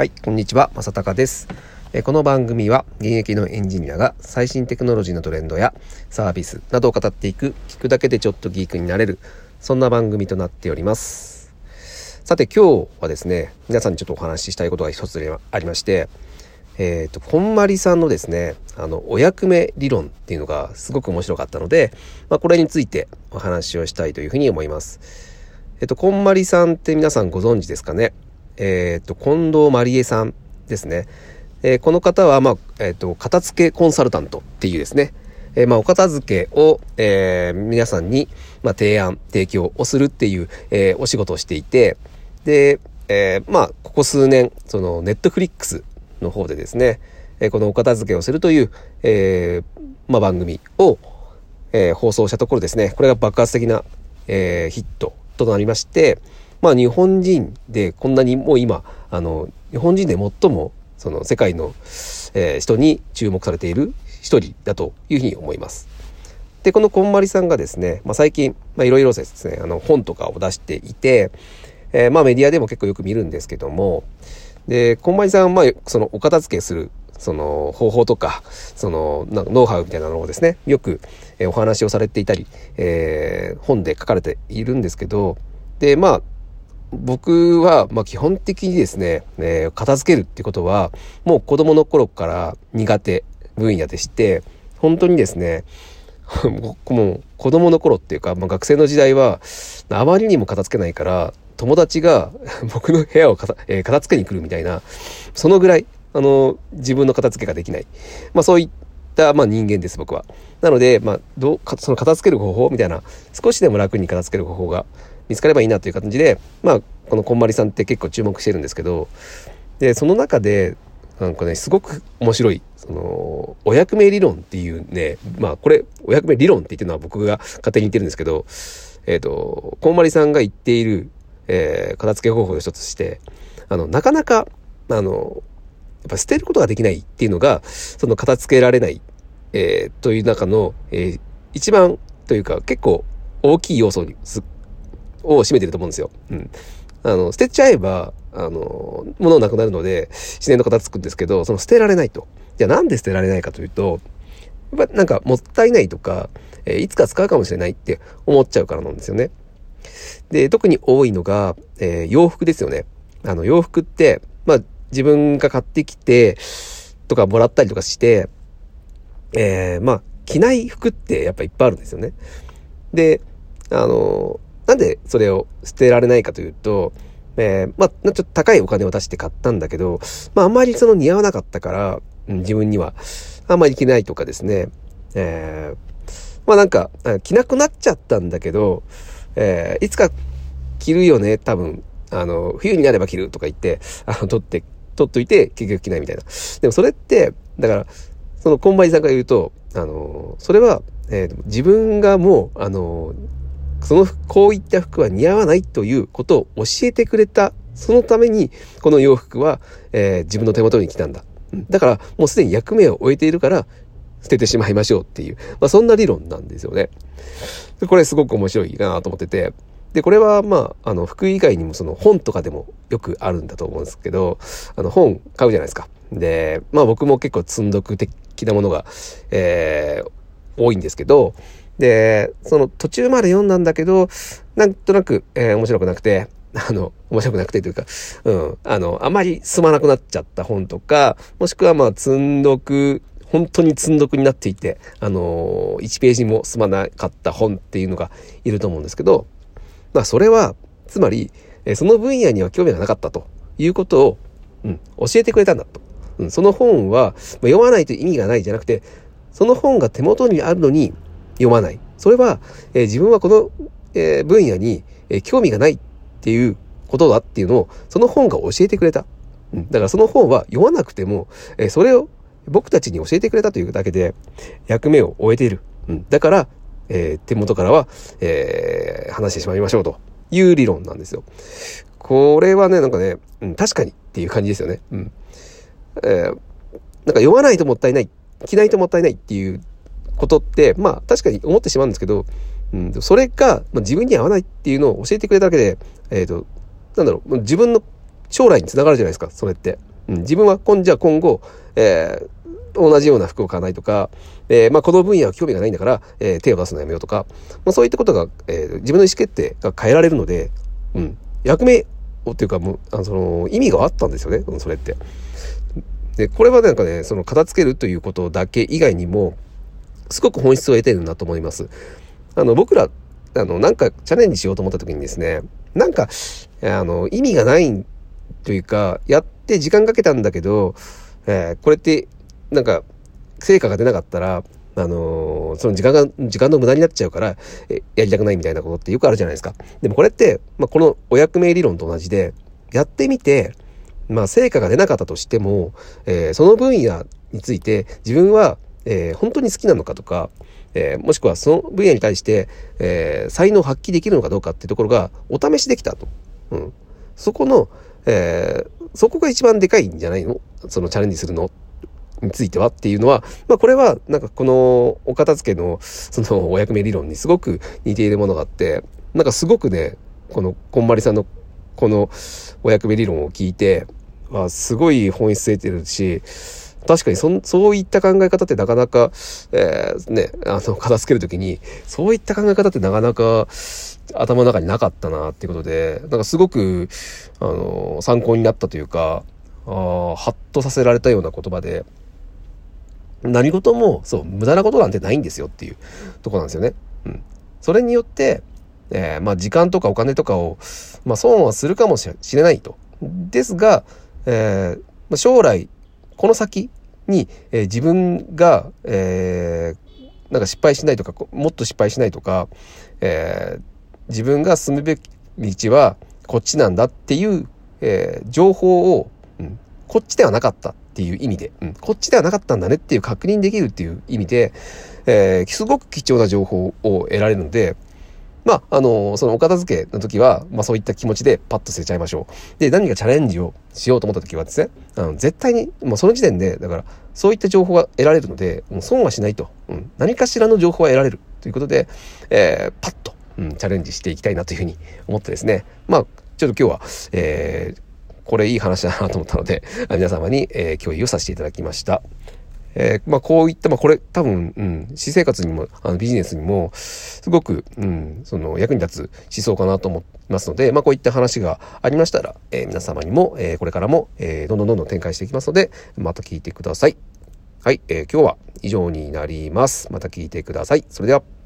はい、こんにちは、まさたかです。この番組は現役のエンジニアが最新テクノロジーのトレンドやサービスなどを語っていく、聞くだけでちょっとギークになれる、そんな番組となっております。さて今日はですね、皆さんにちょっとお話ししたいことが一つありまして、えっ、ー、と、こんまりさんのですね、あの、お役目理論っていうのがすごく面白かったので、まあ、これについてお話をしたいというふうに思います。えっ、と、こんまりさんって皆さんご存知ですかね？え、ー、と、近藤まりえさんですね。えー、この方は、まあ、え、ー、と、片付けコンサルタントっていうですね、えー、まあ、お片付けを、えー、皆さんに、まあ、提案、提供をするっていう、えー、お仕事をしていて、で、えー、まあ、ここ数年、その、ネットフリックスの方でですね、えー、このお片付けをするという、えー、まあ、番組を、えー、放送したところですね、これが爆発的な、えー、ヒットとなりまして、まあ日本人でこんなにもう今、あの、日本人で最もその世界の、えー、人に注目されている一人だというふうに思います。で、このこんまりさんがですね、まあ最近、まあいろいろですね、あの本とかを出していて、えー、まあメディアでも結構よく見るんですけども、で、こんまりさんは、まあ、そのお片付けするその方法とか、そのなんかノウハウみたいなのをですね、よく、えー、お話をされていたり、えー、本で書かれているんですけど、で、まあ、僕は、まあ、基本的にですね、えー、片付けるってことは、もう子供の頃から苦手分野でして、本当にですね、もう子供の頃っていうか、まあ、学生の時代は、あまりにも片付けないから、友達が 僕の部屋を片,、えー、片付けに来るみたいな、そのぐらい、あの、自分の片付けができない。まあそういった、まあ人間です、僕は。なので、まあ、どうか、その片付ける方法みたいな、少しでも楽に片付ける方法が見つかればいいなという感じで、まあ、このこんまりさんって結構注目してるんですけど、で、その中で、なんかね、すごく面白い、その、お役目理論っていうね、まあ、これ、お役目理論って言ってるのは僕が勝手に言ってるんですけど、えっ、ー、と、こんまりさんが言っている、えー、片付け方法の一つして、あの、なかなか、あの、やっぱ捨てることができないっていうのが、その片付けられない、えー、という中の、えー、一番というか結構大きい要素にすを占めてると思うんですよ。うん。あの、捨てちゃえば、あの、物なくなるので、自然の形つくんですけど、その捨てられないと。じゃあなんで捨てられないかというと、やっぱなんかもったいないとか、えー、いつか使うかもしれないって思っちゃうからなんですよね。で、特に多いのが、えー、洋服ですよね。あの、洋服って、まあ、自分が買ってきて、とかもらったりとかして、えー、まあ、着ない服ってやっぱいっぱいあるんですよね。で、あの、なんでそれを捨てられないかというと、えー、まあ、ちょっと高いお金を出して買ったんだけど、まあ、あんまりその似合わなかったから、うん、自分には、あんまり着ないとかですね、えー、まあなんか、着なくなっちゃったんだけど、えー、いつか着るよね、多分、あの、冬になれば着るとか言って、あの、取って、取っといて、結局着ないみたいな。でもそれって、だから、その、こんまりさんが言うと、あの、それは、えー、自分がもう、あの、その、こういった服は似合わないということを教えてくれた。そのために、この洋服は、えー、自分の手元に来たんだ。だから、もうすでに役目を終えているから、捨ててしまいましょうっていう、まあ、そんな理論なんですよね。これすごく面白いなと思ってて。で、これはまあ、あの、服以外にもその本とかでもよくあるんだと思うんですけど、あの、本買うじゃないですか。で、まあ僕も結構積んどく的なものが、えー、多いんですけど、で、その途中まで読んだんだけど、なんとなく、えー、面白くなくて、あの、面白くなくてというか、うん、あの、あまり進まなくなっちゃった本とか、もしくはまあ、積んどく、本当に積んどくになっていて、あのー、1ページも進まなかった本っていうのがいると思うんですけど、まあ、それは、つまり、えその分野には興味がなかったということを、うん、教えてくれたんだと。うん、その本は、まあ、読まないと意味がないじゃなくて、その本が手元にあるのに、読まない。それは、えー、自分はこの、えー、分野に、えー、興味がないっていうことだっていうのを、その本が教えてくれた。うん、だからその本は読まなくても、え、それを僕たちに教えてくれたというだけで、役目を終えている。うん、だから、え、手元からは、え、話してしまいましょうという理論なんですよ。これはね、なんかね、うん、確かにっていう感じですよね。うん。え、なんか読まないともったいない。着ないともったいないっていうことって、まあ確かに思ってしまうんですけど、うん、それが、まあ、自分に合わないっていうのを教えてくれただけで、えっ、ー、と、なんだろう、自分の将来につながるじゃないですか、それって。うん、自分は今、じゃあ今後、えー、同じような服を買わないとか、えー、まあ、この分野は興味がないんだから、えー、手を出すのやめようとか、まあ、そういったことが、えー、自分の意思決定が変えられるので、うん、役目をっていうか、もう、あ、その、意味があったんですよね、それって。で、これはなんかね、その、片付けるということだけ以外にも、すごく本質を得てるなと思います。あの、僕ら、あの、なんかチャレンジしようと思った時にですね、なんか、あの、意味がないというか、やって時間かけたんだけど、えー、これって、なんか、成果が出なかったら、あのー、その時間が、時間の無駄になっちゃうから、えやりたくないみたいなことってよくあるじゃないですか。でもこれって、まあ、このお役名理論と同じで、やってみて、まあ、成果が出なかったとしても、えー、その分野について自分は、えー、本当に好きなのかとか、えー、もしくはその分野に対して、えー、才能を発揮できるのかどうかっていうところがお試しできたと。うん。そこの、えー、そこが一番でかいんじゃないの？そのチャレンジするの？についてはっていうのは、まあこれはなんかこのお片付けのそのお役目理論にすごく似ているものがあって、なんかすごくね、このこんまりさんのこのお役目理論を聞いて、あすごい本質得てるし、確かにそそういった考え方ってなかなか、えー、ね、あの、片付けるときに、そういった考え方ってなかなか頭の中になかったなっていうことで、なんかすごく、あの、参考になったというか、あハッとさせられたような言葉で、何事も、そう、無駄なことなんてないんですよっていうとこなんですよね。うん。それによって、えー、まあ時間とかお金とかを、まあ損はするかもしれないと。ですが、えー、まあ、将来、この先に、えー、自分が、えー、なんか失敗しないとか、もっと失敗しないとか、えー、自分が進むべき道はこっちなんだっていう、えー、情報を、うん、こっちではなかったっていう意味で、うん、こっちではなかったんだねっていう確認できるっていう意味で、えー、すごく貴重な情報を得られるので、まあ、あの、そのお片付けの時は、まあそういった気持ちでパッと捨てちゃいましょう。で、何かチャレンジをしようと思った時はですね、あの絶対に、もうその時点で、だから、そういった情報が得られるので、もう損はしないと。うん、何かしらの情報は得られるということで、えー、パッと、うん、チャレンジしていきたいなというふうに思ってですね。まあ、ちょっと今日は、えー、これいい話だなと思ったので、皆様に、えー、共有をさせていただきました。えー、まあこういった、まあこれ多分、うん、私生活にも、あのビジネスにも、すごく、うん、その役に立つ思想かなと思いますので、まあこういった話がありましたら、えー、皆様にも、えー、これからも、えー、どんどんどんどん展開していきますので、また聞いてください。はい、えー、今日は以上になります。また聞いてください。それでは。